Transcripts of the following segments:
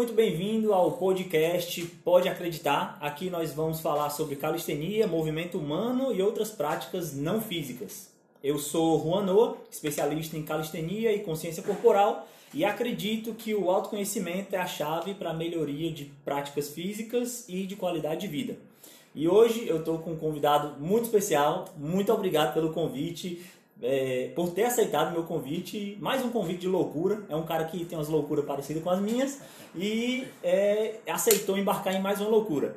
muito bem-vindo ao podcast Pode Acreditar. Aqui nós vamos falar sobre calistenia, movimento humano e outras práticas não físicas. Eu sou Juan Noa, especialista em calistenia e consciência corporal, e acredito que o autoconhecimento é a chave para a melhoria de práticas físicas e de qualidade de vida. E hoje eu estou com um convidado muito especial. Muito obrigado pelo convite é, por ter aceitado meu convite. Mais um convite de loucura. É um cara que tem umas loucuras parecidas com as minhas e é, aceitou embarcar em mais uma loucura.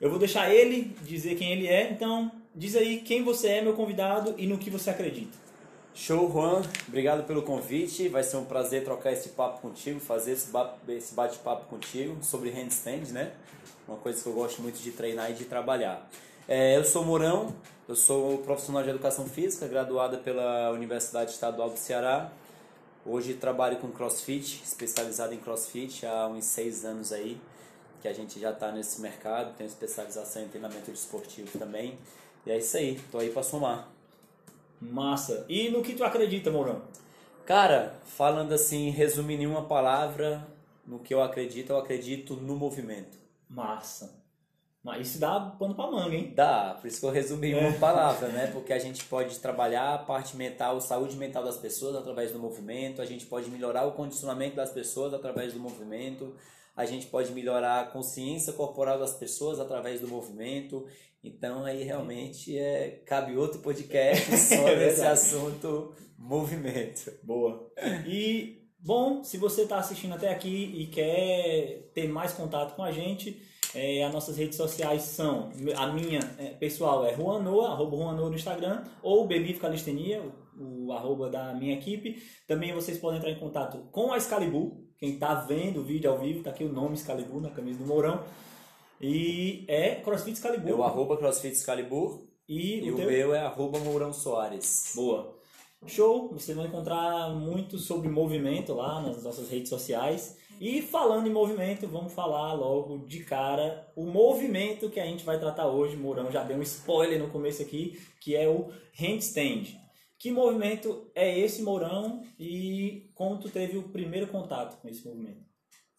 Eu vou deixar ele dizer quem ele é. Então, diz aí quem você é, meu convidado, e no que você acredita. Show, Juan. Obrigado pelo convite. Vai ser um prazer trocar esse papo contigo, fazer esse bate-papo contigo sobre handstand, né? Uma coisa que eu gosto muito de treinar e de trabalhar. É, eu sou Mourão, eu sou profissional de educação física, graduada pela Universidade Estadual do Ceará. Hoje trabalho com CrossFit, especializado em CrossFit há uns seis anos aí, que a gente já está nesse mercado, tenho especialização em treinamento desportivo também. E é isso aí, tô aí para somar. Massa. E no que tu acredita, Mourão? Cara, falando assim, resumindo em uma palavra, no que eu acredito, eu acredito no movimento. Massa. Mas isso dá pano pra manga, hein? Dá, por isso que eu resumi em uma é. palavra, né? Porque a gente pode trabalhar a parte mental, a saúde mental das pessoas através do movimento, a gente pode melhorar o condicionamento das pessoas através do movimento, a gente pode melhorar a consciência corporal das pessoas através do movimento. Então aí realmente é, cabe outro podcast só é nesse assunto movimento. Boa. E bom, se você está assistindo até aqui e quer ter mais contato com a gente, é, as nossas redes sociais são, a minha é, pessoal é Juanoa, arroba Juanoa no Instagram, ou Believe Calistenia, o, o, arroba da minha equipe. Também vocês podem entrar em contato com a Excalibur, quem está vendo o vídeo ao vivo, está aqui o nome Excalibur na camisa do Mourão. E é CrossFit Excalibur. É o arroba CrossFit Excalibur. E, e o, o meu é arroba Mourão Soares. Boa. Show! Vocês vão encontrar muito sobre movimento lá nas nossas redes sociais. E falando em movimento, vamos falar logo de cara o movimento que a gente vai tratar hoje. Mourão já deu um spoiler no começo aqui, que é o handstand. Que movimento é esse, Mourão? E como tu teve o primeiro contato com esse movimento?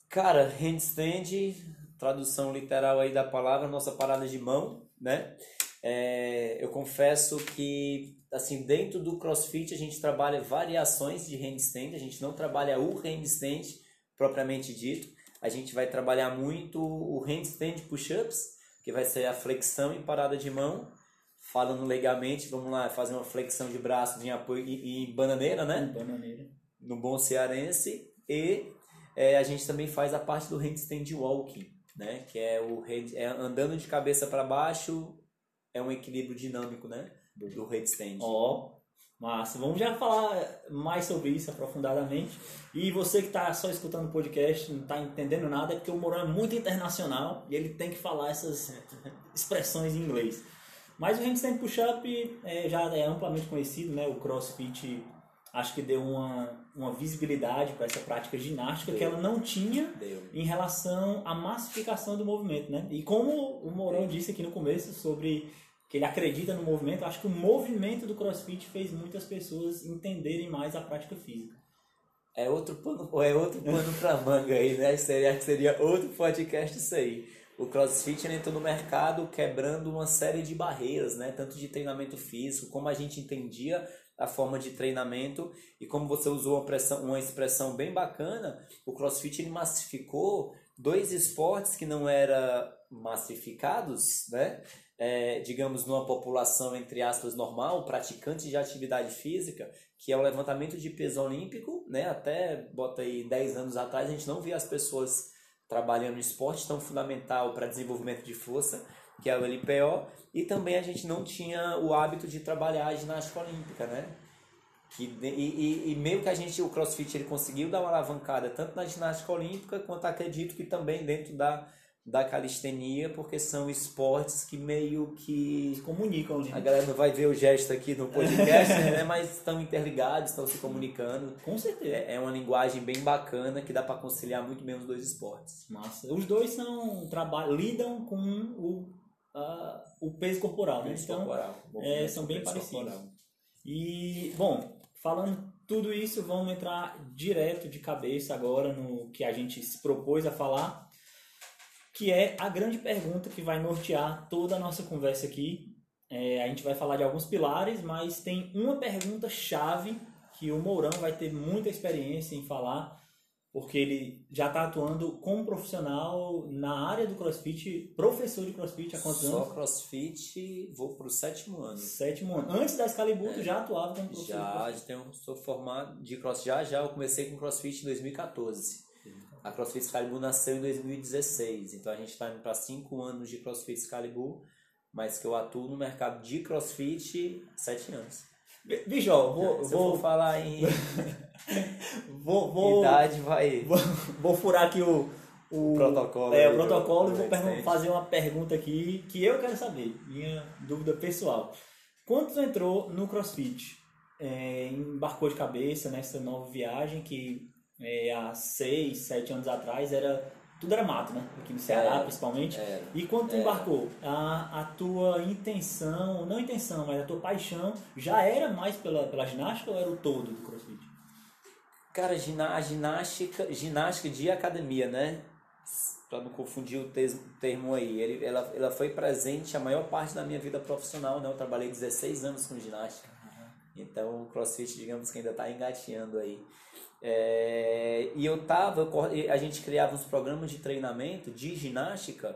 Cara, handstand, tradução literal aí da palavra, nossa parada de mão, né? É, eu confesso que, assim, dentro do CrossFit a gente trabalha variações de handstand, a gente não trabalha o handstand, propriamente dito. A gente vai trabalhar muito o handstand push-ups, que vai ser a flexão e parada de mão. Falando legalmente, vamos lá fazer uma flexão de braço em apoio e, bananeira, né? Bananeira. No bom cearense. E é, a gente também faz a parte do handstand walking, né? Que é o é andando de cabeça para baixo, é um equilíbrio dinâmico, né? Do, do handstand. Ó, Massa, vamos já falar mais sobre isso aprofundadamente. E você que está só escutando o podcast, não está entendendo nada, é porque o Mourão é muito internacional e ele tem que falar essas expressões em inglês. Mas o handstand push-up é, já é amplamente conhecido, né? O CrossFit acho que deu uma, uma visibilidade para essa prática ginástica deu. que ela não tinha deu. em relação à massificação do movimento, né? E como o Mourão disse aqui no começo sobre que ele acredita no movimento, acho que o movimento do CrossFit fez muitas pessoas entenderem mais a prática física. É outro pano, é outro pano pra manga aí, né? Seria, seria outro podcast isso aí. O CrossFit entrou no mercado quebrando uma série de barreiras, né? Tanto de treinamento físico, como a gente entendia a forma de treinamento e como você usou uma, pressão, uma expressão bem bacana, o CrossFit ele massificou dois esportes que não eram massificados, né? é, digamos, numa população, entre aspas, normal, praticante de atividade física, que é o levantamento de peso olímpico, né? Até, bota aí, 10 anos atrás, a gente não via as pessoas trabalhando no esporte tão fundamental para desenvolvimento de força, que é o LPO, e também a gente não tinha o hábito de trabalhar a ginástica olímpica, né? Que, e, e, e, meio que a gente, o CrossFit, ele conseguiu dar uma alavancada tanto na ginástica olímpica, quanto acredito que também dentro da da calistenia, porque são esportes que meio que se comunicam. Né? A galera não vai ver o gesto aqui no podcast, né? mas estão interligados, estão se comunicando. Com certeza. É, é uma linguagem bem bacana que dá para conciliar muito bem os dois esportes. Massa. Os dois são trabalham, lidam com o, uh, o peso corporal, né? Peso então, corporal. É, são bem parecidos. Corporal. E, bom, falando tudo isso, vamos entrar direto de cabeça agora no que a gente se propôs a falar, que é a grande pergunta que vai nortear toda a nossa conversa aqui. É, a gente vai falar de alguns pilares, mas tem uma pergunta chave que o Mourão vai ter muita experiência em falar, porque ele já está atuando como profissional na área do CrossFit, professor de CrossFit há quantos Só anos? CrossFit, vou pro sétimo ano. Sétimo ano. Antes da Excalibur, tu já atuava como professor Já, tenho, sou formado de CrossFit. Já, já, eu comecei com CrossFit em 2014. A CrossFit Excalibur nasceu em 2016, então a gente está indo para cinco anos de CrossFit Excalibur, mas que eu atuo no mercado de CrossFit sete anos. Bi- Bicho, ó, vou, Se eu for vou, falar em vou, vou, idade, vai. vou, vou furar aqui o, o Protocolo É, o do- protocolo e vou fazer uma pergunta aqui que eu quero saber, minha dúvida pessoal. Quando tu entrou no CrossFit, é, embarcou de cabeça nessa nova viagem que é, há seis, sete anos atrás era tudo era mato, né? Aqui no Ceará, Era. principalmente. Era. E quando tu Era. embarcou, a, a tua intenção, não intenção, mas a tua paixão já era mais pela, pela ginástica ou era o todo do CrossFit? Cara, a ginástica, ginástica de academia, né? Pra não confundir o termo aí. Ele, ela, ela foi presente a maior parte da minha vida profissional, né? Eu trabalhei 16 anos com ginástica. Então o crossfit, digamos que ainda está engateando aí. É, e eu tava, a gente criava uns programas de treinamento de ginástica,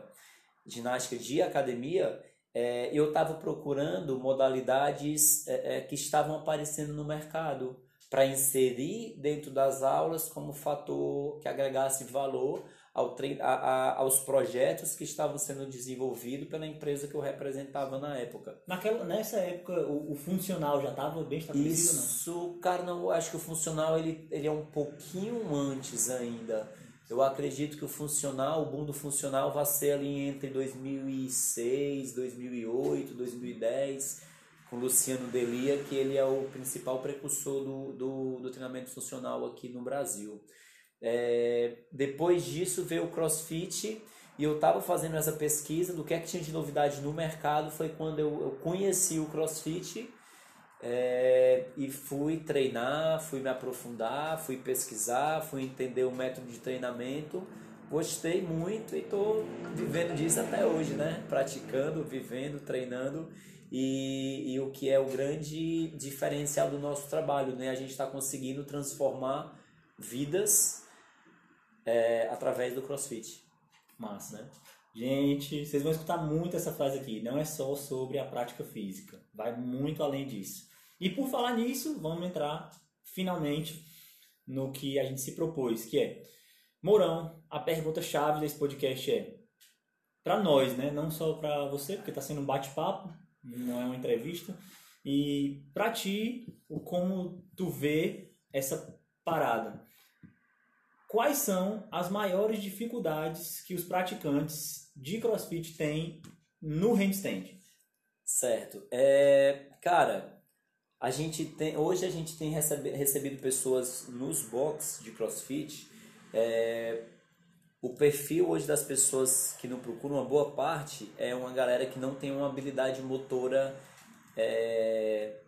ginástica de academia, é, eu estava procurando modalidades é, é, que estavam aparecendo no mercado para inserir dentro das aulas como fator que agregasse valor ao a- a- aos projetos que estavam sendo desenvolvidos pela empresa que eu representava na época. Naquela, nessa época, o, o funcional já estava bem estabelecido, não? Isso, cara, não, eu acho que o funcional ele, ele é um pouquinho antes ainda. Eu acredito que o funcional, o boom do funcional vai ser ali entre 2006, 2008, 2010, com o Luciano Delia, que ele é o principal precursor do, do, do treinamento funcional aqui no Brasil. É, depois disso veio o CrossFit e eu estava fazendo essa pesquisa do que é que tinha de novidade no mercado. Foi quando eu, eu conheci o CrossFit é, e fui treinar, fui me aprofundar, fui pesquisar, fui entender o método de treinamento. Gostei muito e estou vivendo disso até hoje, né? Praticando, vivendo, treinando. E, e o que é o grande diferencial do nosso trabalho, né? A gente está conseguindo transformar vidas é, através do CrossFit. Massa, né? Gente, vocês vão escutar muito essa frase aqui. Não é só sobre a prática física. Vai muito além disso. E por falar nisso, vamos entrar finalmente no que a gente se propôs, que é Mourão, a pergunta chave desse podcast é para nós, né? Não só para você, porque está sendo um bate-papo, não é uma entrevista. E para ti, como tu vê essa parada? Quais são as maiores dificuldades que os praticantes de CrossFit têm no handstand? Certo. É, cara, a gente tem, hoje a gente tem recebe, recebido pessoas nos box de CrossFit. É, o perfil hoje das pessoas que não procuram uma boa parte é uma galera que não tem uma habilidade motora é,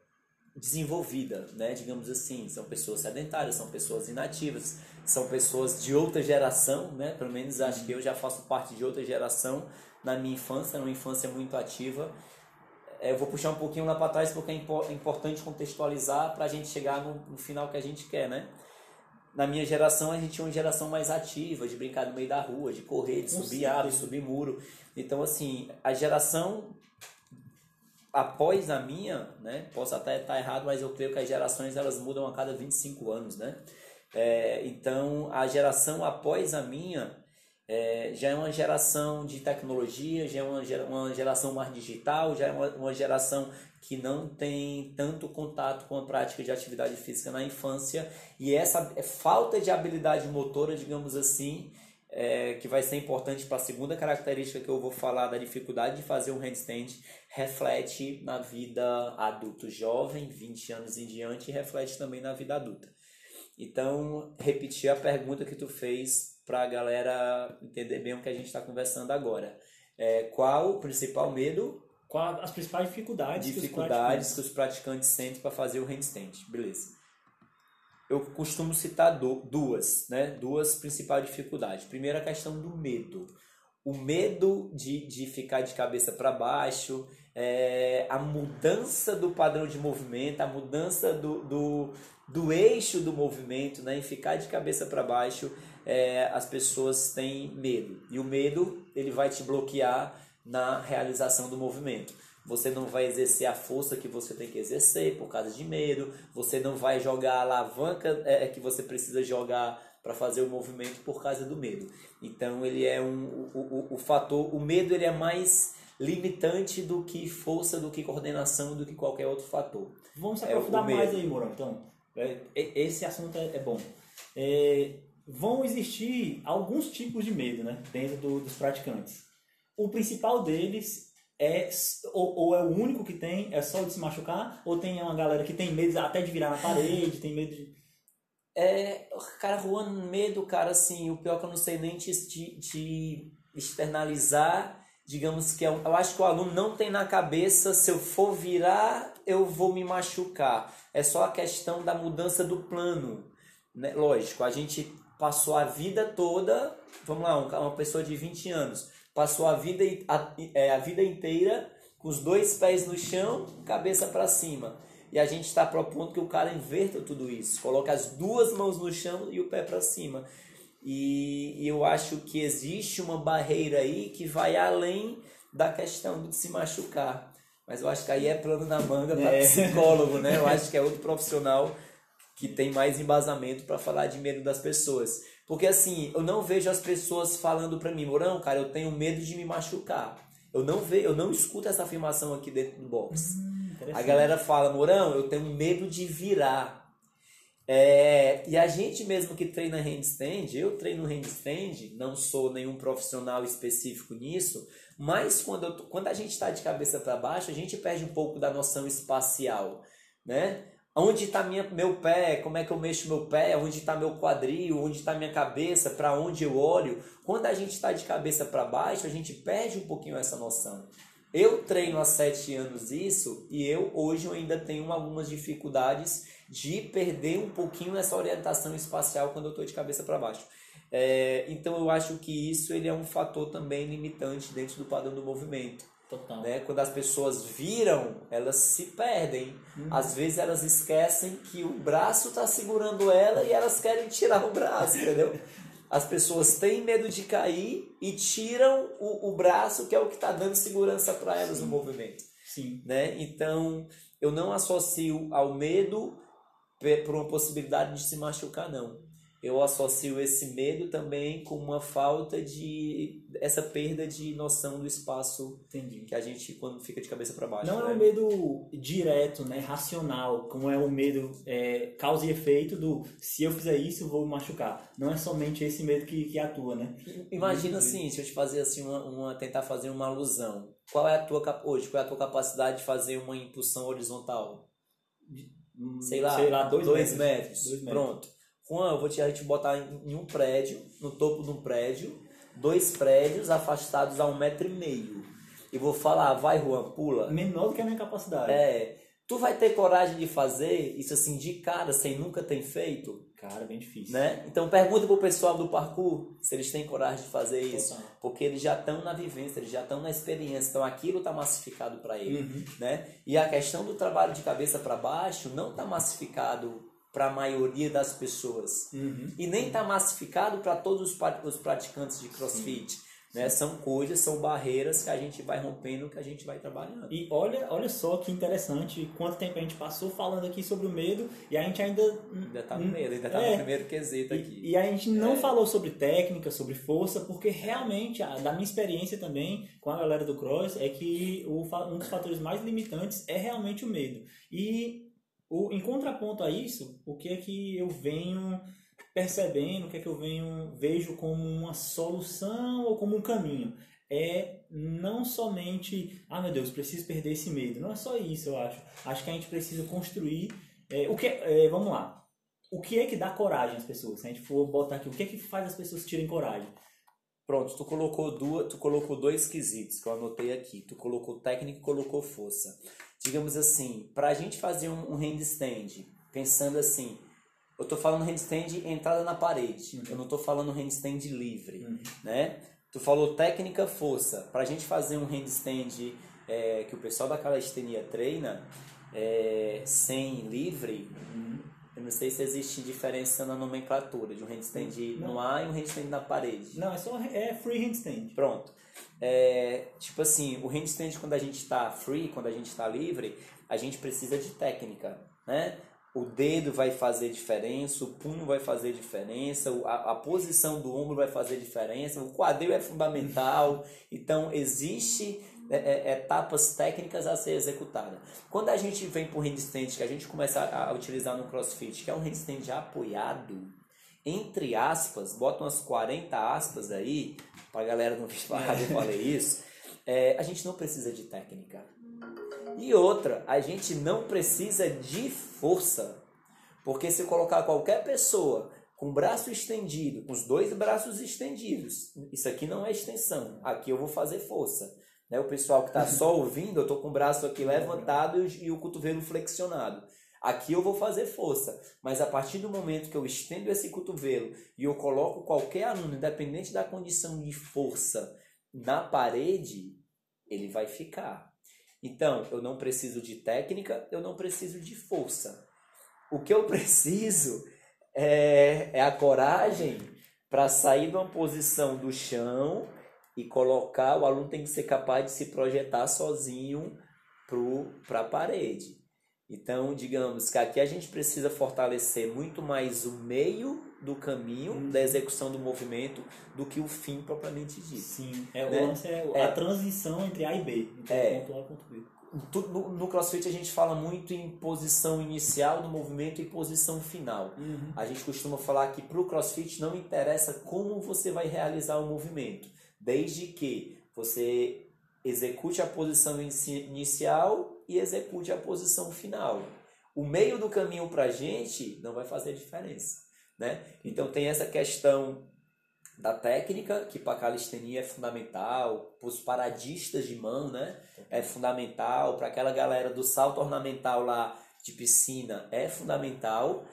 desenvolvida, né? Digamos assim, são pessoas sedentárias, são pessoas inativas, são pessoas de outra geração, né? Pelo menos acho que eu já faço parte de outra geração na minha infância, uma infância muito ativa. É, Eu vou puxar um pouquinho lá para trás porque é é importante contextualizar para a gente chegar no, no final que a gente quer, né? Na minha geração, a gente tinha uma geração mais ativa, de brincar no meio da rua, de correr, de subir árvore, subir muro. Então, assim, a geração após a minha, né? Posso até estar errado, mas eu creio que as gerações elas mudam a cada 25 anos, né? É, então, a geração após a minha é, já é uma geração de tecnologia, já é uma, uma geração mais digital, já é uma, uma geração que não tem tanto contato com a prática de atividade física na infância e essa falta de habilidade motora, digamos assim, é, que vai ser importante para a segunda característica que eu vou falar da dificuldade de fazer um handstand, reflete na vida adulto jovem, 20 anos em diante, e reflete também na vida adulta. Então, repetir a pergunta que tu fez para a galera entender bem o que a gente está conversando agora. É, qual o principal medo, Quais as principais dificuldades, dificuldades que os praticantes sentem para fazer o handstand? Beleza. eu costumo citar duas, né? Duas principais dificuldades. Primeiro, a questão do medo. O medo de, de ficar de cabeça para baixo, é, a mudança do padrão de movimento, a mudança do, do, do eixo do movimento, né? Em ficar de cabeça para baixo, é, as pessoas têm medo. E o medo, ele vai te bloquear na realização do movimento. Você não vai exercer a força que você tem que exercer por causa de medo. Você não vai jogar a alavanca é, que você precisa jogar para fazer o movimento por causa do medo. Então ele é um o, o, o fator, o medo ele é mais limitante do que força, do que coordenação, do que qualquer outro fator. Vamos se é aprofundar é mais aí, Mourão. Então, esse assunto é, é bom. É, vão existir alguns tipos de medo né, dentro do, dos praticantes. O principal deles é ou, ou, é o único que tem, é só de se machucar, ou tem uma galera que tem medo até de virar na parede, tem medo de. É, cara, Juan, medo, cara, assim, o pior é que eu não sei nem te, te, te externalizar, digamos que é, eu acho que o aluno não tem na cabeça, se eu for virar, eu vou me machucar. É só a questão da mudança do plano. Né? Lógico, a gente passou a vida toda, vamos lá, uma pessoa de 20 anos, passou a vida, a, é, a vida inteira com os dois pés no chão, cabeça para cima. E a gente está propondo que o cara inverta tudo isso, coloque as duas mãos no chão e o pé para cima. E, e eu acho que existe uma barreira aí que vai além da questão de se machucar. Mas eu acho que aí é plano na manga para é. psicólogo, né? Eu acho que é outro profissional que tem mais embasamento para falar de medo das pessoas. Porque assim, eu não vejo as pessoas falando para mim, Morão, cara, eu tenho medo de me machucar. Eu não vejo, eu não escuto essa afirmação aqui dentro do box. Hum, a galera fala, Morão, eu tenho medo de virar. É, e a gente mesmo que treina handstand, eu treino handstand, não sou nenhum profissional específico nisso, mas quando, eu, quando a gente está de cabeça para baixo, a gente perde um pouco da noção espacial, né? Onde está meu pé? Como é que eu mexo meu pé? Onde está meu quadril? Onde está minha cabeça? Para onde eu olho? Quando a gente está de cabeça para baixo, a gente perde um pouquinho essa noção. Eu treino há sete anos isso e eu hoje eu ainda tenho algumas dificuldades de perder um pouquinho essa orientação espacial quando eu estou de cabeça para baixo. É, então eu acho que isso ele é um fator também limitante dentro do padrão do movimento. Total. Né? Quando as pessoas viram, elas se perdem. Uhum. Às vezes elas esquecem que o braço está segurando ela e elas querem tirar o braço, entendeu? As pessoas têm medo de cair e tiram o, o braço, que é o que está dando segurança para elas Sim. no movimento. Sim. Né? Então, eu não associo ao medo por uma possibilidade de se machucar, não. Eu associo esse medo também com uma falta de essa perda de noção do espaço Entendi. que a gente quando fica de cabeça para baixo não né? é um medo direto né racional como é o medo é, causa e efeito do se eu fizer isso eu vou me machucar. Não é somente esse medo que, que atua né? Imagina assim se eu te fazer assim uma, uma tentar fazer uma alusão. Qual é a tua hoje qual é a tua capacidade de fazer uma impulsão horizontal sei lá, sei lá dois, dois metros. metros. Dois metros. Pronto Juan, eu vou te, a gente botar em, um prédio, no topo de um prédio, dois prédios afastados a um metro e meio. E vou falar, vai Juan, pula. Menor do que a minha capacidade. É. Tu vai ter coragem de fazer isso assim de cara, sem nunca ter feito? Cara, bem difícil. Né? Então pergunta pro pessoal do parkour se eles têm coragem de fazer isso. Total. Porque eles já estão na vivência, eles já estão na experiência. Então aquilo está massificado para ele. Uhum. Né? E a questão do trabalho de cabeça para baixo não está massificado para a maioria das pessoas. Uhum. E nem está massificado para todos os praticantes de crossfit. Sim. Né? São coisas, são barreiras que a gente vai rompendo, que a gente vai trabalhando. E olha, olha só que interessante quanto tempo a gente passou falando aqui sobre o medo e a gente ainda. Ainda está no medo, ainda está é, no primeiro quesito aqui. E, e a gente não é. falou sobre técnica, sobre força, porque realmente, da minha experiência também com a galera do cross, é que o, um dos fatores mais limitantes é realmente o medo. E o, em contraponto a isso, o que é que eu venho percebendo, o que é que eu venho vejo como uma solução ou como um caminho? É não somente, ah meu Deus, preciso perder esse medo. Não é só isso, eu acho. Acho que a gente precisa construir. É, o que, é, vamos lá. O que é que dá coragem às pessoas? Se a gente for botar aqui, o que é que faz as pessoas terem coragem? Pronto, tu colocou duas, tu colocou dois quesitos que eu anotei aqui. Tu colocou técnica e colocou força digamos assim, para a gente fazer um, um handstand, pensando assim, eu tô falando handstand entrada na parede. Uhum. Eu não tô falando handstand livre, Uhum. né? Tu falou técnica, força. Pra gente fazer um handstand é, que o pessoal da calistenia treina, é, sem livre, Uhum. eu não sei se existe diferença na nomenclatura de um handstand Não. no ar e um handstand na parede. Não, é só é free handstand. Pronto. É, tipo assim, o handstand quando a gente está free, quando a gente está livre, a gente precisa de técnica, né? O dedo vai fazer diferença, o punho vai fazer diferença, a, a posição do ombro vai fazer diferença, o quadril é fundamental. Então, existe é, é, etapas técnicas a ser executada. Quando a gente vem para o handstand, que a gente começa a, a utilizar no crossfit, que é um handstand apoiado, entre aspas, bota umas 40 aspas aí, pra galera não falar que eu falei isso, é, a gente não precisa de técnica. E outra, a gente não precisa de força. Porque se colocar qualquer pessoa com o braço estendido, com os dois braços estendidos, isso aqui não é extensão, aqui eu vou fazer força. Né? O pessoal que está só ouvindo, eu estou com o braço aqui levantado e, o cotovelo flexionado. Aqui eu vou fazer força, mas a partir do momento que eu estendo esse cotovelo e eu coloco qualquer aluno, independente da condição de força, na parede, ele vai ficar. Então, eu não preciso de técnica, eu não preciso de força. O que eu preciso é, é a coragem para sair de uma posição do chão e colocar. O aluno tem que ser capaz de se projetar sozinho para a parede. Então, digamos que aqui a gente precisa fortalecer muito mais o meio do caminho Uhum. da execução do movimento do que o fim propriamente dito. Sim, é, Né? o lance é, É. a transição entre A e B. Entre É. ponto A e ponto B. No, no CrossFit a gente fala muito em posição inicial do movimento e posição final. A gente costuma falar que para o CrossFit não interessa como você vai realizar o movimento, desde que você execute a posição inici- inicial e execute a posição final. O meio do caminho para a gente não vai fazer diferença. Né? Então tem essa questão da técnica, que para a calistenia é fundamental, para os paradistas de mão, né? é fundamental, para aquela galera do salto ornamental lá de piscina é fundamental,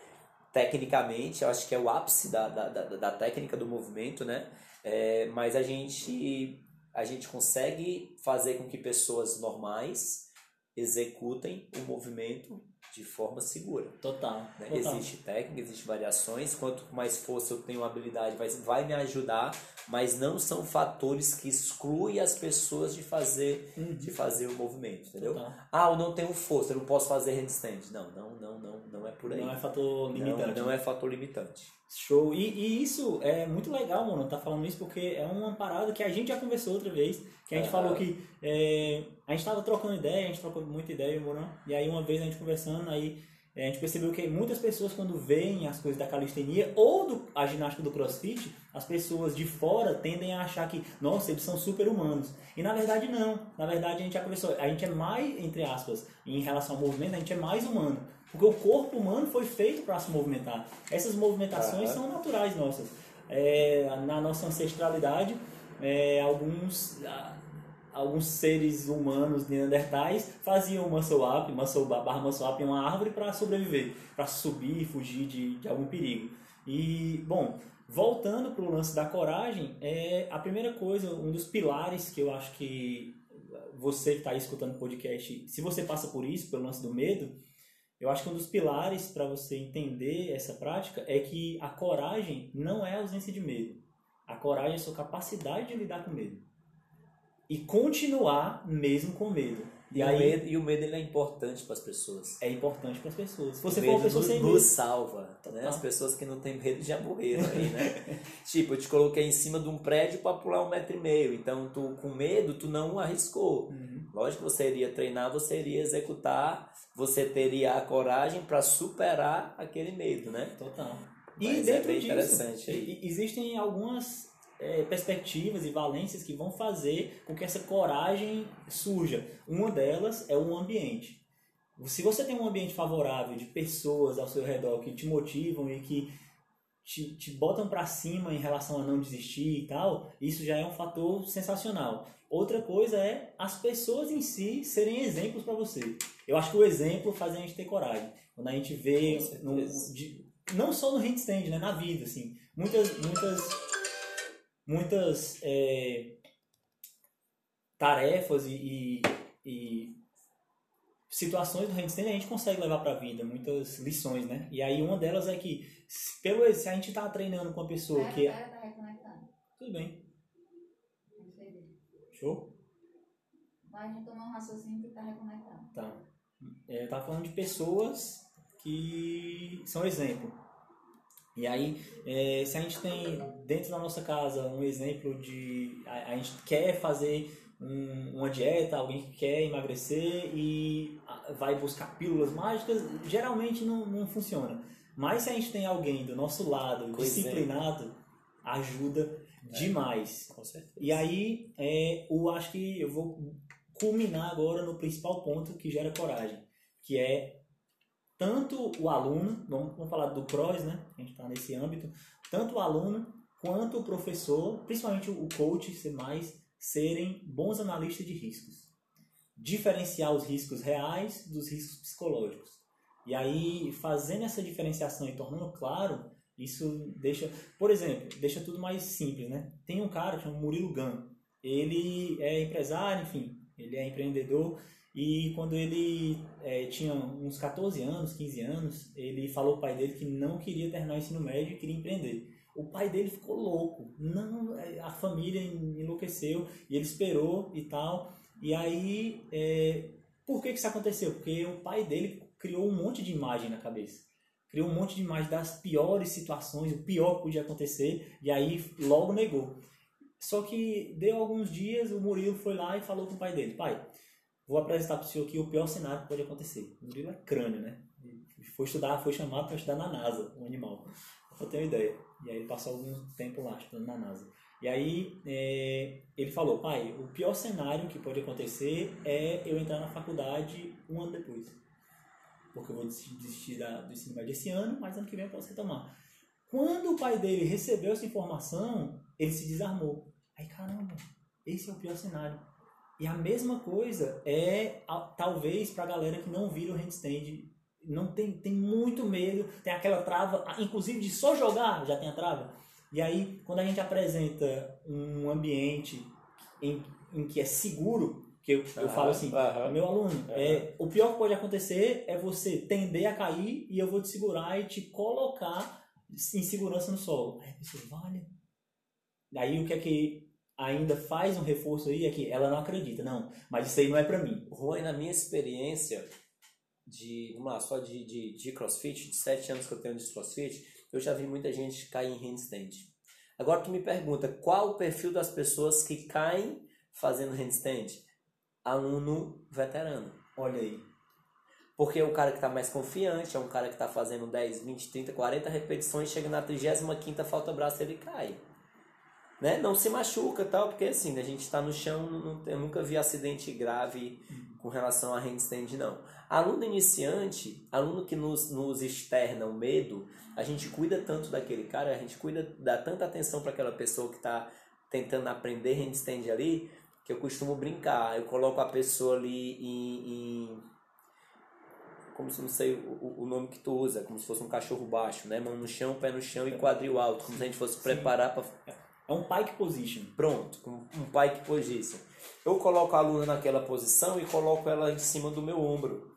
tecnicamente, eu acho que é o ápice da, da, da, da técnica do movimento, né? É, mas a gente, a gente consegue fazer com que pessoas normais executem o movimento de forma segura. Total. né? total. Existe técnica, existe variações. Quanto mais força eu tenho habilidade, vai, vai me ajudar, mas não são fatores que excluem as pessoas de fazer, Uhum. de fazer o movimento, entendeu? Total. Ah, eu não tenho força, eu não posso fazer handstand. Não, não, não, não, não é por aí. Não é fator limitante. Não, não é fator limitante. Show. E, e isso é muito legal, mano, tá falando isso porque é uma parada que a gente já conversou outra vez, que a gente falou que é, a gente tava trocando ideia, a gente trocou muita ideia, Morão, e aí uma vez a gente conversando, aí é, a gente percebeu que muitas pessoas quando veem as coisas da calistenia ou do, a ginástica do crossfit, as pessoas de fora tendem a achar que, nossa, eles são super humanos. E na verdade não. Na verdade a gente já conversou, a gente é mais, entre aspas, em relação ao movimento, a gente é mais humano. Porque o corpo humano foi feito para se movimentar. Essas movimentações são naturais nossas. É, na nossa ancestralidade, é, alguns, alguns seres humanos neandertais faziam muscle up, muscle ba- barra muscle up em uma árvore para sobreviver, para subir e fugir de, de algum perigo. E, bom, voltando para o lance da coragem, é a primeira coisa, um dos pilares que eu acho que você que está escutando o podcast, se você passa por isso, pelo lance do medo, eu acho que um dos pilares para você entender essa prática é que a coragem não é a ausência de medo. A coragem é a sua capacidade de lidar com medo. E continuar mesmo com medo. E, E o aí medo, e o medo ele é importante para as pessoas. é importante para as pessoas. Se O você for medo uma pessoa nos, sem nos medo, salva. Né? As pessoas que não têm medo já morreram aí, né? tipo, eu te coloquei em cima de um prédio para pular um metro e meio. Então, tu com medo, tu não arriscou. Uhum. Lógico que você iria treinar, você iria executar, você teria a coragem para superar aquele medo, né? Total. E Mas é dentro bem disso, interessante aí. e- e- existem algumas é, perspectivas e valências que vão fazer com que essa coragem surja. Uma delas é o ambiente. Se você tem um ambiente favorável de pessoas ao seu redor que te motivam e que te, te botam para cima em relação a não desistir e tal, isso já é um fator sensacional. Outra coisa é as pessoas em si serem exemplos para você. Eu acho que o exemplo faz a gente ter coragem. Quando a gente vê num- de- não só no handstand, né? Na vida, assim. Muitas, muitas, muitas é, tarefas e, e, e situações do handstand a gente consegue levar para a vida, muitas lições, né? E aí uma delas é que pelo se a gente tá treinando com uma pessoa Pera, que é reconectando. tudo bem, show, Vai retomar um raciocínio que tá reconectando. tá? É, eu tava falando de pessoas que são exemplo. E aí, é, se a gente tem dentro da nossa casa um exemplo de a, a gente quer fazer um- uma dieta, alguém que quer emagrecer e vai buscar pílulas mágicas, geralmente não, não funciona. Mas se a gente tem alguém do nosso lado Pois é. disciplinado, ajuda demais. Com certeza. E aí, é, eu acho que eu vou culminar agora no principal ponto que gera coragem, que é tanto o aluno, vamos, vamos falar do PROS, né? A gente está nesse âmbito, tanto o aluno quanto o professor, principalmente o coach, ser mais, serem bons analistas de riscos. Diferenciar os riscos reais dos riscos psicológicos. E aí, fazendo essa diferenciação e tornando claro, isso deixa, por exemplo, deixa tudo mais simples, né? Tem um cara que chama Murilo Gun. Ele é empresário, enfim, ele é empreendedor e quando ele eh, tinha uns 14 anos, 15 anos, ele falou ao pai dele que não queria terminar o ensino médio e queria empreender. O pai dele ficou louco, não, eh, a família enlouqueceu e ele esperou e tal. E aí, eh, por que que isso aconteceu? Porque o pai dele criou um monte de imagem na cabeça criou um monte de imagem das piores situações, o pior que podia acontecer, e aí logo negou. Só que deu alguns dias, o Murilo foi lá e falou com o pai dele: Pai, vou apresentar para o senhor aqui o pior cenário que pode acontecer. O Murilo é crânio, né? Foi estudar, foi chamado para estudar na NASA, o animal. Ter uma ideia. E aí ele passou algum tempo lá estudando na NASA. E aí é, ele falou: Pai, o pior cenário que pode acontecer é eu entrar na faculdade um ano depois porque eu vou desistir da, do ensino médio esse ano, mas ano que vem eu posso retomar. Quando o pai dele recebeu essa informação, ele se desarmou. Aí, caramba, esse é o pior cenário. E a mesma coisa é, talvez, para a galera que não vira o handstand, não tem, tem muito medo, tem aquela trava, inclusive de só jogar já tem a trava. E aí, quando a gente apresenta um ambiente em, em que é seguro, que eu, eu falo assim, meu aluno, é, o pior que pode acontecer é você tender a cair e eu vou te segurar e te colocar em segurança no solo. Aí a pessoa, vale. Daí o que é que ainda faz um reforço aí é que ela não acredita, não, mas isso aí não é pra mim. Juan, na minha experiência de, vamos lá, só de, de, de crossfit, de sete anos que eu tenho de crossfit, eu já vi muita gente cair em handstand. Agora tu me pergunta, qual o perfil das pessoas que caem fazendo handstand? Aluno veterano. Olha aí. Porque é o cara que está mais confiante, é um cara que está fazendo 10, 20, 30, 40 repetições, chega na 35 falta braço ele cai. Né? Não se machuca tal, porque assim, a gente está no chão, não, eu nunca vi acidente grave com relação a handstand, não. Aluno iniciante, aluno que nos, nos externa o medo, a gente cuida tanto daquele cara, a gente cuida, dá tanta atenção para aquela pessoa que está tentando aprender handstand ali, que eu costumo brincar. Eu coloco a pessoa ali em, em como se não sei o, nome que tu usa, como se fosse um cachorro baixo, né? Mão no chão, pé no chão e quadril alto, como se a gente fosse preparar para É um pike position. pronto, um pai que position. Eu coloco a aluna naquela posição e coloco ela em cima do meu ombro.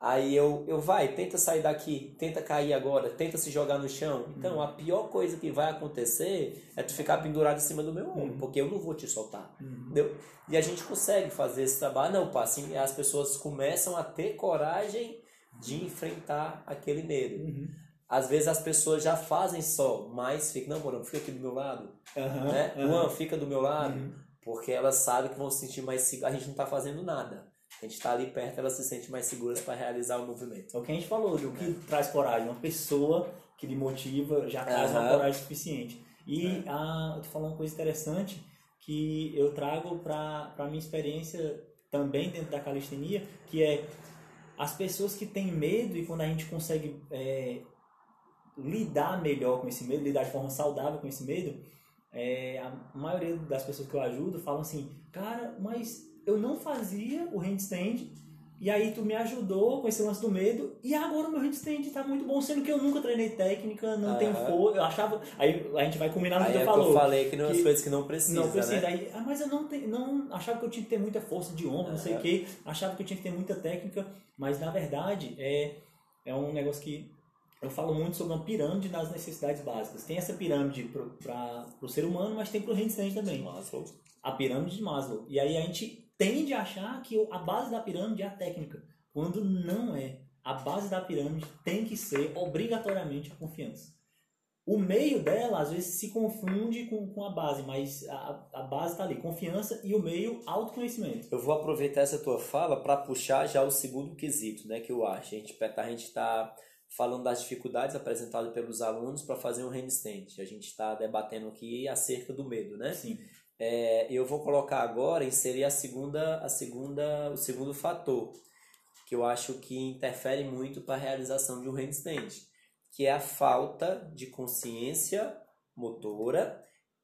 Aí eu, eu vai, tenta sair daqui, tenta cair agora, tenta se jogar no chão. Então a pior coisa que vai acontecer é tu ficar pendurado em cima do meu ombro, porque eu não vou te soltar. Entendeu? E a gente consegue fazer esse trabalho. Não, pá, assim, as pessoas começam a ter coragem de enfrentar aquele medo. Uhum. Às vezes as pessoas já fazem só, mas fica, não, Morão, fica aqui do meu lado Aham, né? Juan, fica do meu lado, Uhum. porque elas sabem que vão se sentir mais seguras. A gente não está fazendo nada. A gente está ali perto, elas se sentem mais seguras para realizar o movimento. É o que a gente falou, do que traz coragem. Uma pessoa que lhe motiva já traz uma coragem suficiente. E ah, eu tô falando uma coisa interessante que eu trago para a minha experiência também dentro da calistenia, que é as pessoas que têm medo e quando a gente consegue é, lidar melhor com esse medo, lidar de forma saudável com esse medo, é, a maioria das pessoas que eu ajudo falam assim, cara, mas eu não fazia o handstand E aí tu me ajudou com esse lance do medo. E agora o meu handstand tá muito bom, sendo que eu nunca treinei técnica, não tenho Aham. força. Eu achava. Aí a gente vai combinar no que é tu que eu falou. falei que não é que coisas que não precisa, Não precisa. né? Aí, ah, mas eu não, tenho, não achava que eu tinha que ter muita força de ombro, não sei o quê. Achava que eu tinha que ter muita técnica. Mas na verdade é, é um negócio que eu falo muito sobre uma pirâmide das necessidades básicas. Tem essa pirâmide para o ser humano, mas tem para o handstand também. Maslow. A pirâmide de Maslow. E aí a gente tende a achar que a base da pirâmide é a técnica, quando não é. A base da pirâmide tem que ser obrigatoriamente a confiança. O meio dela, às vezes, se confunde com, com a base, mas a, a base está ali, confiança, e o meio, autoconhecimento. Eu vou aproveitar essa tua fala para puxar já o segundo quesito, né, que eu acho. A gente a gente está falando das dificuldades apresentadas pelos alunos para fazer um handstand. A gente está debatendo aqui acerca do medo, né? Sim. É, eu vou colocar agora inserir a segunda, a segunda, o segundo fator que eu acho que interfere muito para a realização de um handstand, que é a falta de consciência motora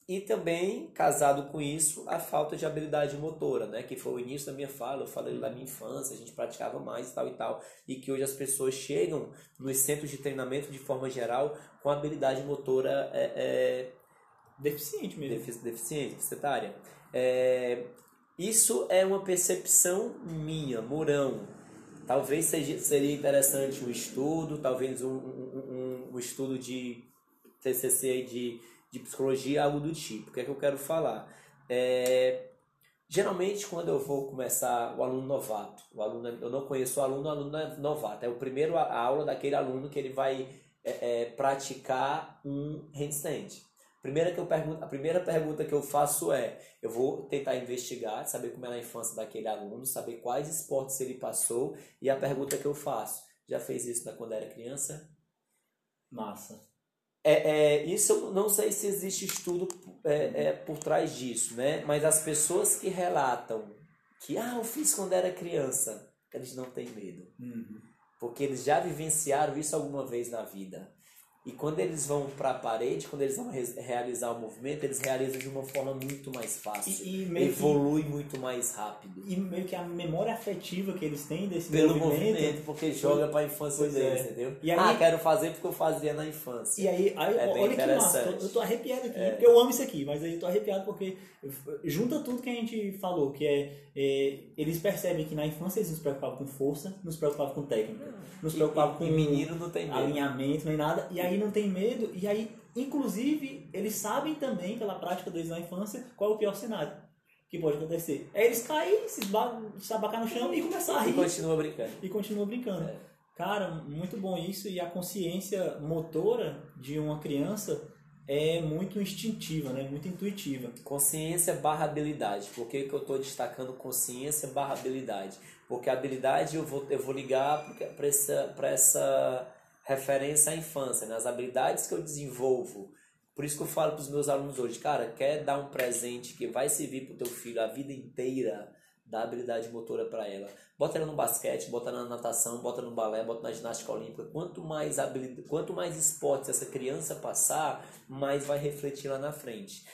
e também casado com isso a falta de habilidade motora, né? Que foi o início da minha fala, eu falei da minha infância, a gente praticava mais e tal e tal, e que hoje as pessoas chegam nos centros de treinamento de forma geral com habilidade motora é, é, Deficiente mesmo. defici- deficiente, deficitária. É, isso é uma percepção minha, Mourão. Talvez seja, seria interessante um estudo, talvez um, um, um- um estudo de TCC aí de, de psicologia, algo do tipo. O que é que eu quero falar? É, geralmente, quando eu vou começar o aluno novato, o aluno, eu não conheço o aluno, o aluno é novato. É o primeiro a aula daquele aluno que ele vai é, é, praticar um handstand. Primeira que eu pergunto, a primeira pergunta que eu faço é, eu vou tentar investigar, saber como é a infância daquele aluno, saber quais esportes ele passou, e a pergunta que eu faço, já fez isso quando era criança? Massa. É, é, isso eu não sei se existe estudo é, é, por trás disso, né? Mas as pessoas que relatam que, ah, eu fiz quando era criança, eles não têm medo. Uhum. Porque eles já vivenciaram isso alguma vez na vida. E quando eles vão para a parede, quando eles vão re- realizar o movimento, eles realizam de uma forma muito mais fácil. E, e meio que, Evolui muito mais rápido. e meio que a memória afetiva que eles têm desse Pelo movimento. movimento, porque joga para a infância deles, é. entendeu? E aí- ah, quero fazer porque eu fazia na infância. E aí, aí É olha que massa, eu tô arrepiado aqui, É. porque eu amo isso aqui, mas aí eu tô arrepiado porque junta tudo que a gente falou, que é, é, eles percebem que na infância eles nos preocupavam com força, nos preocupavam com técnica, nos E- preocupavam e, com e menino não tem medo. alinhamento, nem nada, e aí não tem medo, e aí, inclusive, eles sabem também, pela prática deles na infância, qual é o pior cenário que pode acontecer. É eles caírem, se se abacar no chão e começar a E rir continua brincando. e continua brincando. É. Cara, muito bom isso e a consciência motora de uma criança é muito instintiva, né? Muito intuitiva. Consciência barra habilidade. Por que, que eu estou destacando consciência barra habilidade? Porque a habilidade eu vou, eu vou ligar para essa, pra essa referência à infância, nas habilidades que eu desenvolvo. Por isso que eu falo para os meus alunos hoje, cara, quer dar um presente que vai servir para o teu filho a vida inteira, dá habilidade motora para ela. Bota ela no basquete, bota ela na natação, bota no balé, bota na ginástica olímpica. Quanto mais habilidade, quanto mais esportes essa criança passar, mais vai refletir lá na frente.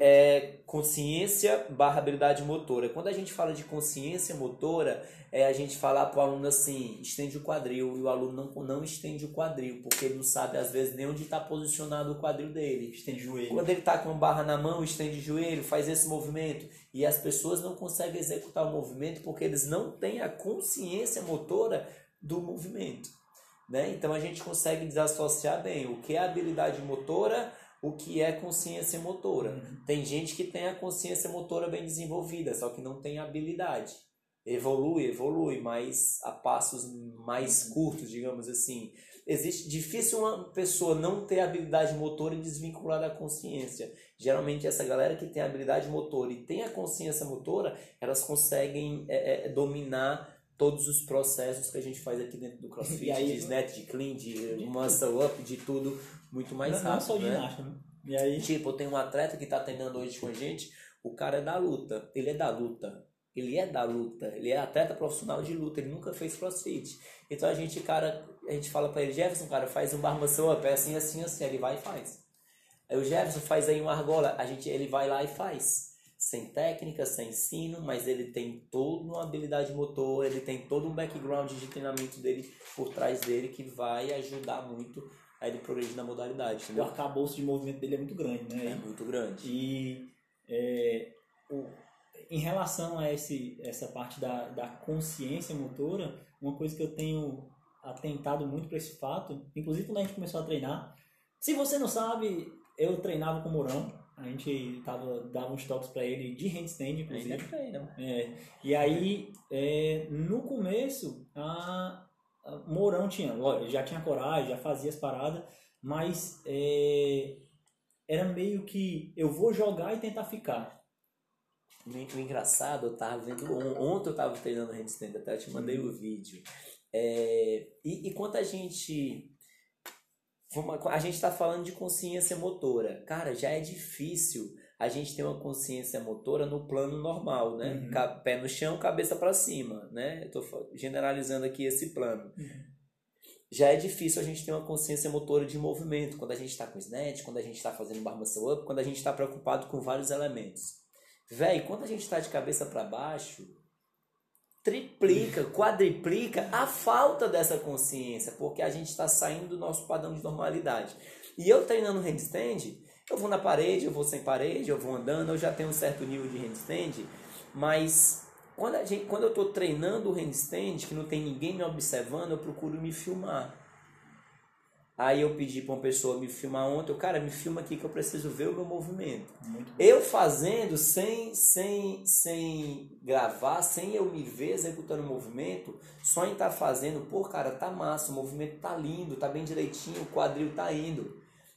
É, consciência barra habilidade motora. Quando a gente fala de consciência motora, é a gente falar para o aluno assim, estende o quadril, e o aluno não, não estende o quadril, porque ele não sabe às vezes nem onde está posicionado o quadril dele. Estende joelho. Quando ele está com a barra na mão, estende o joelho, faz esse movimento. E as pessoas não conseguem executar o movimento porque eles não têm a consciência motora do movimento. Né? Então a gente consegue desassociar bem o que é habilidade motora, o que é consciência motora. Tem gente que tem a consciência motora bem desenvolvida, só que não tem habilidade. Evolui, evolui, mas a passos mais curtos, digamos assim. Existe difícil uma pessoa não ter habilidade motora e desvincular da consciência. Geralmente essa galera que tem habilidade motora e tem a consciência motora, elas conseguem é, é, dominar todos os processos que a gente faz aqui dentro do CrossFit, aí- de snatch, de clean, de muscle up, de tudo muito mais não, rápido, não só né? né? E aí, Tipo, tenho um atleta que tá treinando hoje com a gente, o cara é da luta, ele é da luta. Ele é da luta, ele é atleta profissional de luta, ele nunca fez crossfit. Então a gente, cara, a gente fala pra ele, Jefferson, cara, faz um bar muscle up, é assim, assim, assim, ele vai e faz. Aí o Jefferson faz aí uma argola, a gente, ele vai lá e faz. sem técnica, sem ensino, mas ele tem toda uma habilidade motor, ele tem todo um background de treinamento dele por trás dele que vai ajudar muito a ele progredir na modalidade. O Entendeu? arcabouço de movimento dele é muito grande, É né? muito grande. E é, o- em relação a esse, essa parte da, da consciência motora, uma coisa que eu tenho atentado muito para esse fato, inclusive quando a gente começou a treinar, se você não sabe, eu treinava com o Mourão, a gente tava, dava uns toques para ele de handstand, inclusive. Ainda treina. É, e aí, é, no começo, a Mourão tinha, já tinha coragem, já fazia as paradas, mas é, era meio que eu vou jogar e tentar ficar. O engraçado, eu tava vendo. on- Ontem eu tava treinando handstand, até eu te mandei o vídeo. É, e, e quando a gente. A gente tá falando de consciência motora. Cara, já é difícil a gente ter uma consciência motora no plano normal, né? Uhum. Pé no chão, cabeça para cima, né? Eu tô fa- generalizando aqui esse plano. Já é difícil a gente ter uma consciência motora de movimento quando a gente está com snatch, quando a gente está fazendo bar muscle up, quando a gente está preocupado com vários elementos. Véi, quando a gente está de cabeça para baixo, triplica, quadriplica a falta dessa consciência, porque a gente está saindo do nosso padrão de normalidade. E eu treinando handstand, eu vou na parede, eu vou sem parede, eu vou andando, eu já tenho um certo nível de handstand, mas quando, a gente, quando eu estou treinando o handstand, que não tem ninguém me observando, eu procuro me filmar. Aí eu pedi para uma pessoa me filmar ontem, eu, cara, me filma aqui que eu preciso ver o meu movimento. Eu fazendo sem, sem, sem gravar, sem eu me ver executando o movimento, só em estar fazendo, pô, cara, tá massa, o movimento tá lindo, tá bem direitinho, o quadril tá indo.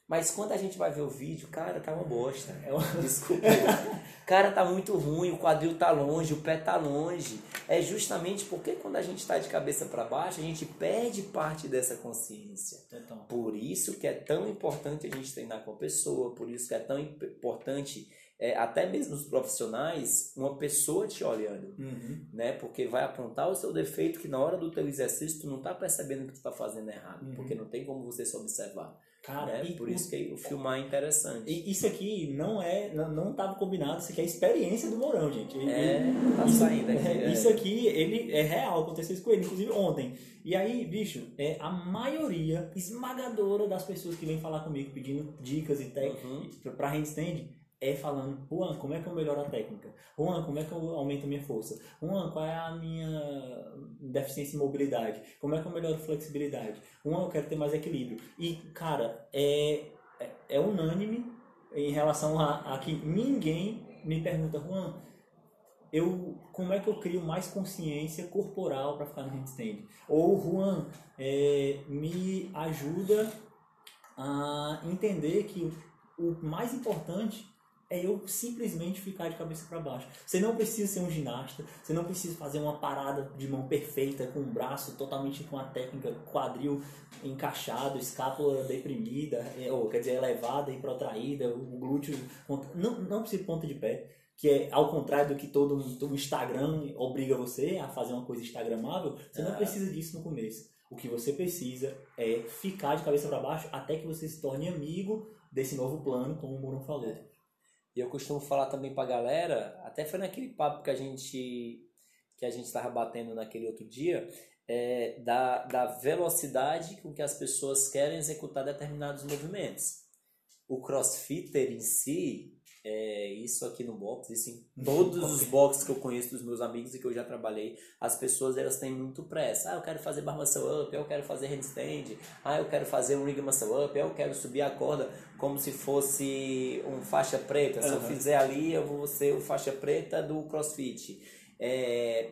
Mas quando a gente vai ver o vídeo, cara, tá uma bosta. É uma- Desculpa. cara, tá muito ruim, o quadril tá longe, o pé tá longe. É justamente porque quando a gente tá de cabeça para baixo, a gente perde parte dessa consciência. Então, Por isso que é tão importante a gente treinar com a pessoa, por isso que é tão imp- importante, é, até mesmo os profissionais, uma pessoa te olhando, uhum. né? Porque vai apontar o seu defeito que na hora do teu exercício tu não tá percebendo que tu tá fazendo errado, Uhum. porque não tem como você se observar, cara, né? e Por isso que o filmar é interessante. E isso aqui não é, não, não tava combinado, isso aqui é a experiência do Mourão, gente. Ele- É, tá isso, saindo aqui. é, é. isso aqui, ele é real, aconteceu isso com ele, inclusive ontem. E aí, bicho, é, a maioria esmagadora das pessoas que vem falar comigo pedindo dicas e Uhum. técnicas para handstand é falando, Juan, como é que eu melhoro a técnica? Juan, como é que eu aumento a minha força? Juan, qual é a minha deficiência em mobilidade? Como é que eu melhoro a flexibilidade? Juan, eu quero ter mais equilíbrio. E, cara, é, é, é unânime em relação a, a que ninguém me pergunta, Juan, eu, como é que eu crio mais consciência corporal para ficar no handstand? Ou, Juan, é, me ajuda a entender que o mais importante é eu simplesmente ficar de cabeça para baixo. Você não precisa ser um ginasta, você não precisa fazer uma parada de mão perfeita com o braço totalmente com a técnica quadril encaixado, escápula deprimida, é, ou quer dizer, elevada e protraída, o glúteo não não precisa de ponta de pé, que é ao contrário do que todo o Instagram obriga você a fazer uma coisa instagramável, você não Ah. precisa disso no começo. O que você precisa é ficar de cabeça para baixo até que você se torne amigo desse novo plano, como o Mourão falou. E eu costumo falar também pra galera, até foi naquele papo que a gente que a gente estava batendo naquele outro dia, é, da, da velocidade com que as pessoas querem executar determinados movimentos. O crossfitter em si, é, isso aqui no box, isso em todos os boxes que eu conheço dos meus amigos e que eu já trabalhei, as pessoas elas têm muito pressa. Ah, eu quero fazer bar muscle up, eu quero fazer handstand, ah, eu quero fazer um ring muscle up, eu quero subir a corda como se fosse um faixa preta. Se eu Aham. fizer ali, eu vou ser o faixa preta do crossfit. É,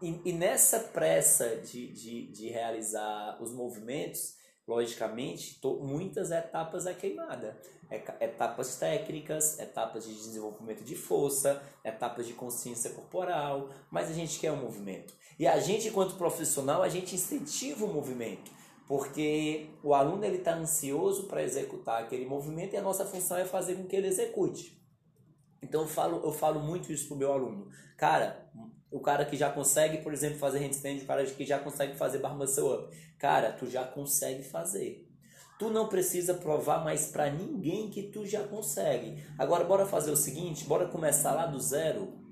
e, e nessa pressa de, de, de realizar os movimentos, logicamente, to- muitas etapas é queimada. Eca- Etapas técnicas, etapas de desenvolvimento de força, etapas de consciência corporal, mas a gente quer o movimento. E a gente, enquanto profissional, a gente incentiva o movimento, porque o aluno está ansioso para executar aquele movimento e a nossa função é fazer com que ele execute. Então eu falo, eu falo muito isso pro meu aluno. Cara, o cara que já consegue, por exemplo, fazer handstand, o cara que já consegue fazer bar muscle up. Cara, tu já consegue fazer. Tu não precisa provar mais para ninguém que tu já consegue. Agora bora fazer o seguinte, bora começar lá do zero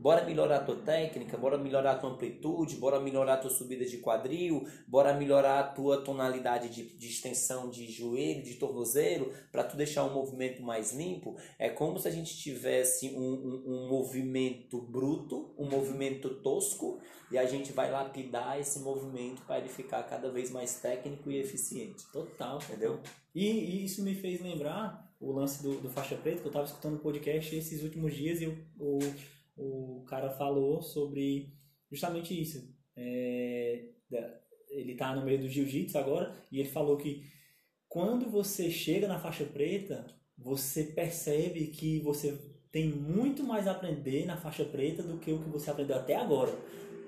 Bora melhorar a tua técnica, bora melhorar a tua amplitude, bora melhorar a tua subida de quadril, bora melhorar a tua tonalidade de, de extensão de joelho, de tornozelo, para tu deixar um movimento mais limpo. É como se a gente tivesse um, um, um movimento bruto, um movimento tosco, e a gente vai lapidar esse movimento para ele ficar cada vez mais técnico e eficiente. Total, entendeu? E, e isso me fez lembrar o lance do, do faixa preta, que eu estava escutando o podcast esses últimos dias e o, o o cara falou sobre justamente isso. É, ele está no meio do jiu-jitsu agora e ele falou que quando você chega na faixa preta, você percebe que você tem muito mais a aprender na faixa preta do que o que você aprendeu até agora.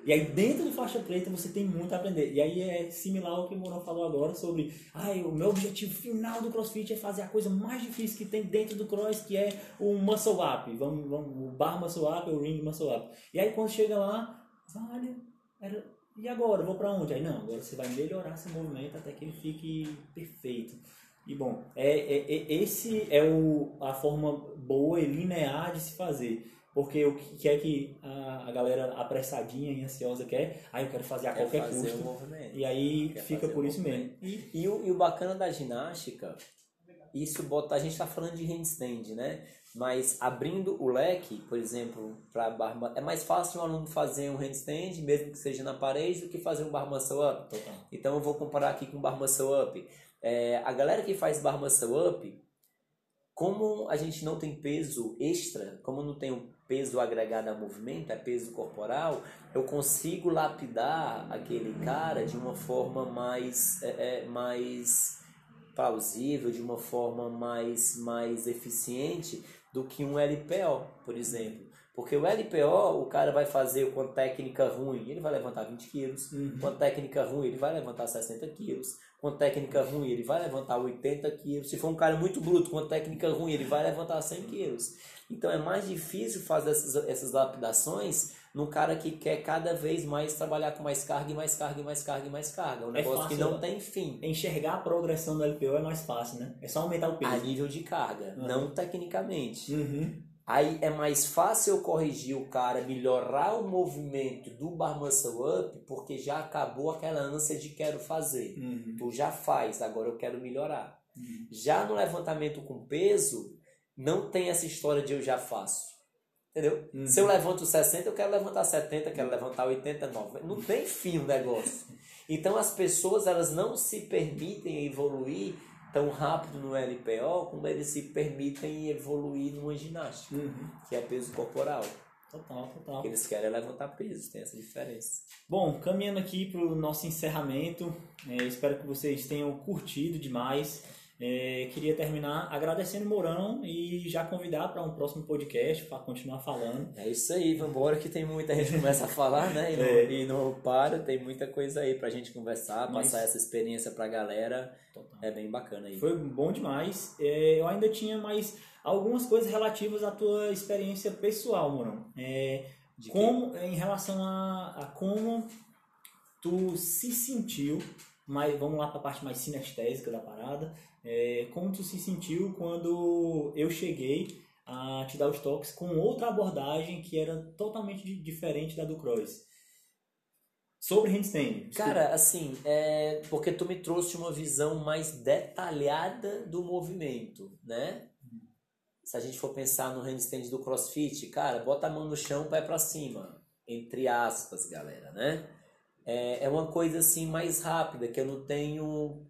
E aí dentro do faixa preta você tem muito a aprender. E aí é similar ao que o Morão falou agora sobre, ah, o meu objetivo final do CrossFit é fazer a coisa mais difícil que tem dentro do cross, que é o muscle up. Vamos, vamos, o bar muscle up, o ring muscle up. E aí quando chega lá, vale, era, e agora? Vou para onde? Aí não, agora você vai melhorar esse movimento até que ele fique perfeito. E bom, é, é, é esse é o, a forma boa e linear de se fazer. Porque o que é que a, a galera apressadinha e ansiosa quer? Ah, eu quero fazer a quer qualquer fazer custo. Movimento. E aí Quer fica por isso mesmo. movimento. E, o, e o bacana da ginástica, isso bota. A gente está falando de handstand, né? Mas abrindo o leque, por exemplo, para barra, é mais fácil um aluno fazer um handstand, mesmo que seja na parede, do que fazer um bar muscle up. Total. Então eu vou comparar aqui com bar muscle up. É, a galera que faz bar muscle up, como a gente não tem peso extra, como não tem um peso agregado a movimento, é peso corporal, eu consigo lapidar aquele cara de uma forma mais, é, é, mais plausível, de uma forma mais, mais eficiente do que um LPO, por exemplo. Porque o LPO, o cara vai fazer com a técnica ruim, ele vai levantar 20 quilos. Uhum. Com a técnica ruim, ele vai levantar 60 quilos. Com a técnica ruim, ele vai levantar 80 quilos. Se for um cara muito bruto, com a técnica ruim, ele vai levantar 100 quilos. Então é mais difícil fazer essas, essas lapidações num cara que quer cada vez mais trabalhar com mais carga e mais carga e mais carga e mais carga. Um É negócio que não né? tem fim. Enxergar a progressão do LPO é mais fácil, né? É só aumentar o A peso. nível de carga, Uhum. não tecnicamente. Uhum. Aí é mais fácil eu corrigir o cara, melhorar o movimento do bar muscle up, porque já acabou aquela ânsia de quero fazer. Uhum. Tu já faz, agora eu quero melhorar. Uhum. Já no levantamento com peso, não tem essa história de eu já faço. Entendeu? Uhum. Se eu levanto 60, eu quero levantar 70, quero levantar 80, 90. Não tem fim o negócio. Então as pessoas elas não se permitem evoluir tão rápido no LPO como eles se permitem evoluir numa ginástica, Uhum. que é peso corporal. Total, total. Porque eles querem levantar peso, tem essa diferença. Bom, caminhando aqui para o nosso encerramento, é, espero que vocês tenham curtido demais. É, queria terminar agradecendo o Mourão e já convidar para um próximo podcast para continuar falando. É isso aí, vambora que tem muita gente que começa a falar, né? E não, É. e não para, tem muita coisa aí pra gente conversar, Mas- passar essa experiência pra galera. Total. É bem bacana aí. Foi bom demais. É, eu ainda tinha mais algumas coisas relativas à tua experiência pessoal, Mourão. É, como em relação a, a como tu se sentiu, mas vamos lá para a parte mais sinestésica da parada. É, como tu se sentiu quando eu cheguei a te dar os toques com outra abordagem que era totalmente di- diferente da do Cross? Sobre handstand. Cara, assim, é porque tu me trouxe uma visão mais detalhada do movimento, né? Se a gente for pensar no handstand do crossfit, cara, bota a mão no chão, pé pra cima. Entre aspas, galera, né? É, é uma coisa assim mais rápida, que eu não tenho.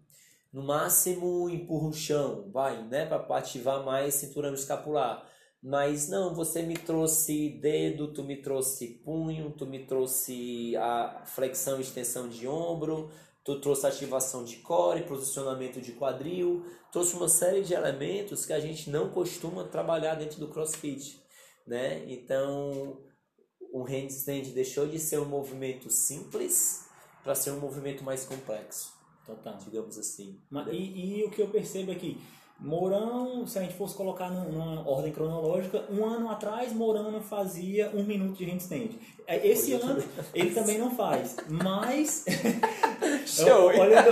No máximo, empurro o chão, vai, né? Pra ativar mais cinturão escapular. Mas não, você me trouxe dedo, tu me trouxe punho, tu me trouxe a flexão e extensão de ombro, tu trouxe ativação de core, posicionamento de quadril, trouxe uma série de elementos que a gente não costuma trabalhar dentro do CrossFit, né? Então, o handstand deixou de ser um movimento simples para ser um movimento mais complexo, Total. digamos assim. Mas, e, e o que eu percebo é que Mourão, se a gente fosse colocar num- numa ordem cronológica, um ano atrás Mourão não fazia um minuto de handstand. É, Esse ano ele também não faz, mas Show? Olha,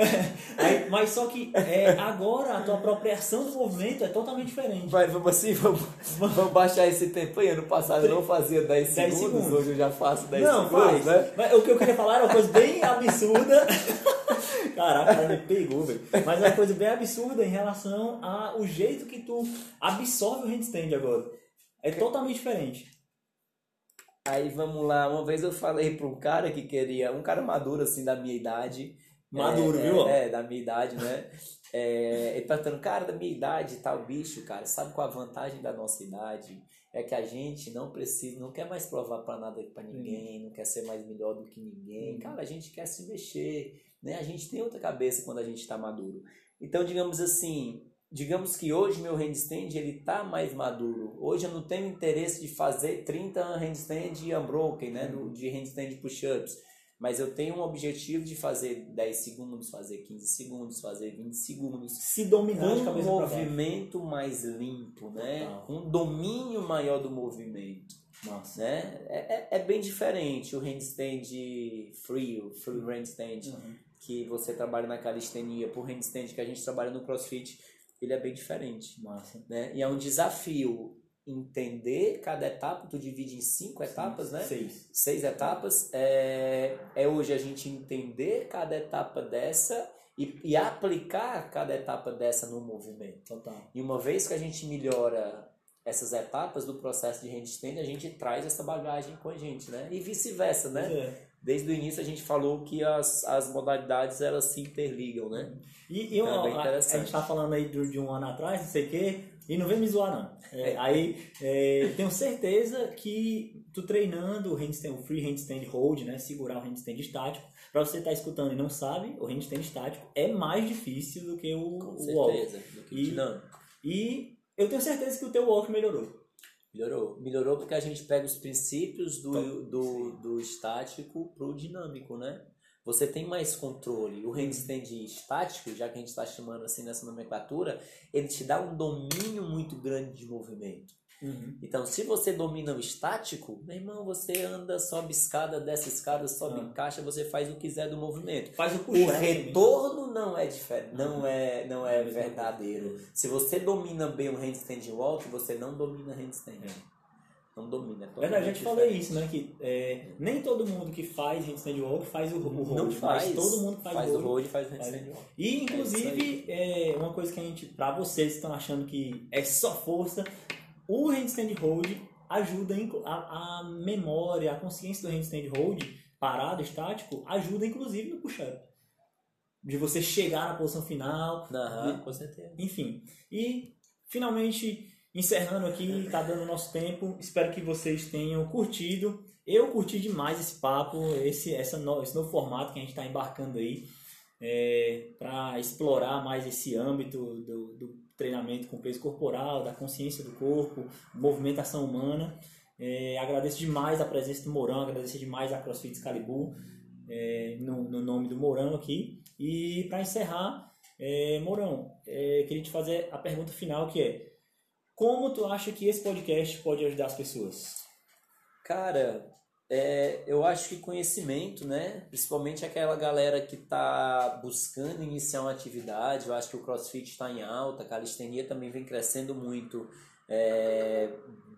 mas só que é, agora a tua apropriação do movimento é totalmente diferente. Vai, vamos assim, vamos, vamos baixar esse tempo aí. Ano passado eu não fazia 10 10 segundos, segundos. hoje eu já faço 10 não, segundos, faz. né? Mas o que eu queria falar era uma coisa bem absurda. Caraca, cara me pegou, velho. Mas é uma coisa bem absurda em relação ao jeito que tu absorve o handstand agora. É totalmente diferente. Aí vamos lá, uma vez eu falei pra um cara que queria, um cara maduro assim da minha idade. Maduro, é, viu? É, é, da minha idade, né? É, ele perguntando, cara, da minha idade tal, bicho, cara, sabe qual a vantagem da nossa idade? É que a gente não precisa, não quer mais provar pra nada pra ninguém, não quer ser mais melhor do que ninguém. Uhum. Cara, a gente quer se mexer, né? A gente tem outra cabeça quando a gente tá maduro. Então, digamos assim, digamos que hoje meu handstand ele tá mais maduro. Hoje eu não tenho interesse de fazer 30 handstand unbroken, né, do- de handstand push-ups, mas eu tenho um objetivo de fazer 10 segundos, fazer 15 segundos, fazer 20 segundos. Se Com um movimento mais limpo, né? Com um domínio maior do movimento, Nossa. né? É, é, é bem diferente o handstand free, o free handstand Uhum. Que você trabalha na calistenia, por handstand que a gente trabalha no crossfit, ele é bem diferente, Massa. né? E é um desafio entender cada etapa, tu divide em cinco etapas, né? Seis. Seis etapas. É, é hoje a gente entender cada etapa dessa e, e aplicar cada etapa dessa no movimento. Total. E uma vez que a gente melhora essas etapas do processo de handstand, a gente traz essa bagagem com a gente, né? E vice-versa, né? É. Desde o início a gente falou que as, as modalidades elas se interligam, né? E, e Então, é a, a gente tá falando aí de, de um ano atrás, não sei o quê, e não vem me zoar, não. É, aí, é, tenho certeza que tu treinando o handstand, o free handstand hold, né, segurar o handstand estático, pra você estar escutando e não sabe, o handstand estático é mais difícil do que o, Com o walk. certeza. Do que E- dinâmico. E eu tenho certeza que o teu walk melhorou. Melhorou. Melhorou porque a gente pega os princípios do, do, do estático pro dinâmico, né? Você tem mais controle. O handstand estático, já que a gente está chamando assim nessa nomenclatura, ele te dá um domínio muito grande de movimento. Então, se você domina o estático, meu irmão, você anda, sobe escada, desce escada, sobe Ah. em caixa, você faz o que quiser do movimento. Faz o O puxar. retorno não é diferente, não é, não é É verdadeiro. Se você domina bem o handstand walk, você não domina handstand. Não domina. É Verdade, a gente falou diferente. isso, né? Que é, nem todo mundo que faz handstand walk faz o, o hold, Não faz. mas todo mundo faz, faz o o hold. e faz o handstand walk. E É inclusive, é, uma coisa que a gente, pra vocês que estão achando que é só força, o handstand hold ajuda a, a memória, a consciência do handstand hold parado, estático, ajuda inclusive no push-up. De você chegar na posição final, Aham, com certeza. enfim. E finalmente encerrando aqui, tá dando nosso tempo. Espero que vocês tenham curtido. Eu curti demais esse papo, esse, essa no- esse novo formato que a gente está embarcando aí para explorar mais esse âmbito do, do treinamento com peso corporal, da consciência do corpo, movimentação humana. É, agradeço demais a presença do Mourão, agradeço demais a CrossFit Excalibur é, no, no nome do Mourão aqui. E para encerrar, é, é, queria te fazer a pergunta final que é como tu acha que esse podcast pode ajudar as pessoas? Cara, é, eu acho que conhecimento, né? Principalmente aquela galera que está buscando iniciar uma atividade. Eu acho que o CrossFit está em alta, a calistenia também vem crescendo muito é,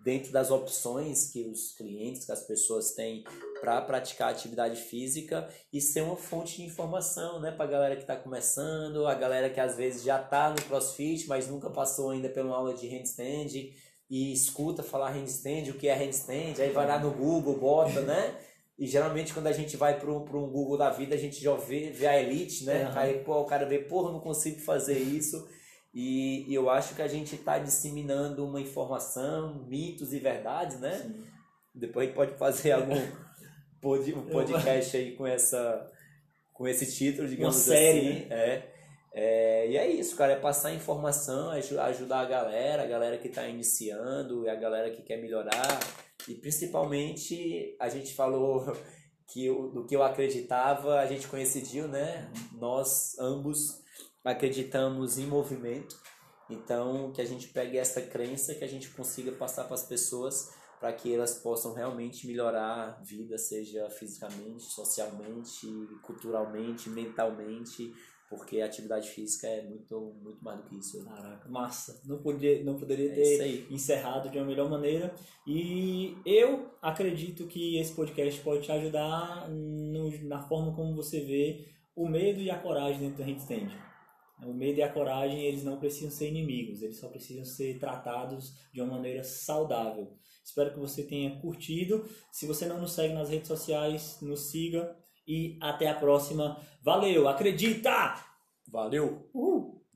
dentro das opções que os clientes, que as pessoas têm para praticar atividade física e ser uma fonte de informação, né? Para a galera que está começando, a galera que às vezes já está no CrossFit, mas nunca passou ainda uma aula de handstand e escuta falar handstand, o que é handstand, aí vai lá no Google, bota, né? E geralmente quando a gente vai para um, Google da vida, a gente já vê, vê a elite, né? Aham. Aí pô, o cara vê, porra, não consigo fazer isso. E, e eu acho que a gente está disseminando uma informação, mitos e verdades, né? Depois a gente pode fazer algum pod- um podcast aí com essa com esse título, digamos série, assim. É. É, e é isso, cara, é passar informação, aju- ajudar a galera, a galera que está iniciando, a galera que quer melhorar. E principalmente a gente falou que o- do que eu acreditava, a gente coincidiu, né? Nós ambos acreditamos em movimento. Então, que a gente pegue essa crença, que a gente consiga passar para as pessoas para que elas possam realmente melhorar a vida, seja fisicamente, socialmente, culturalmente, mentalmente, porque a atividade física é muito, muito mais do que isso. Caraca, massa. Não poderia, não poderia É ter encerrado de uma melhor maneira. E eu acredito que esse podcast pode te ajudar no- na forma como você vê o medo e a coragem dentro do handstand. O medo e a coragem, eles não precisam ser inimigos, eles só precisam ser tratados de uma maneira saudável. Espero que você tenha curtido. Se você não nos segue nas redes sociais, nos siga e até a próxima. Valeu, acredita! Valeu! Uhul!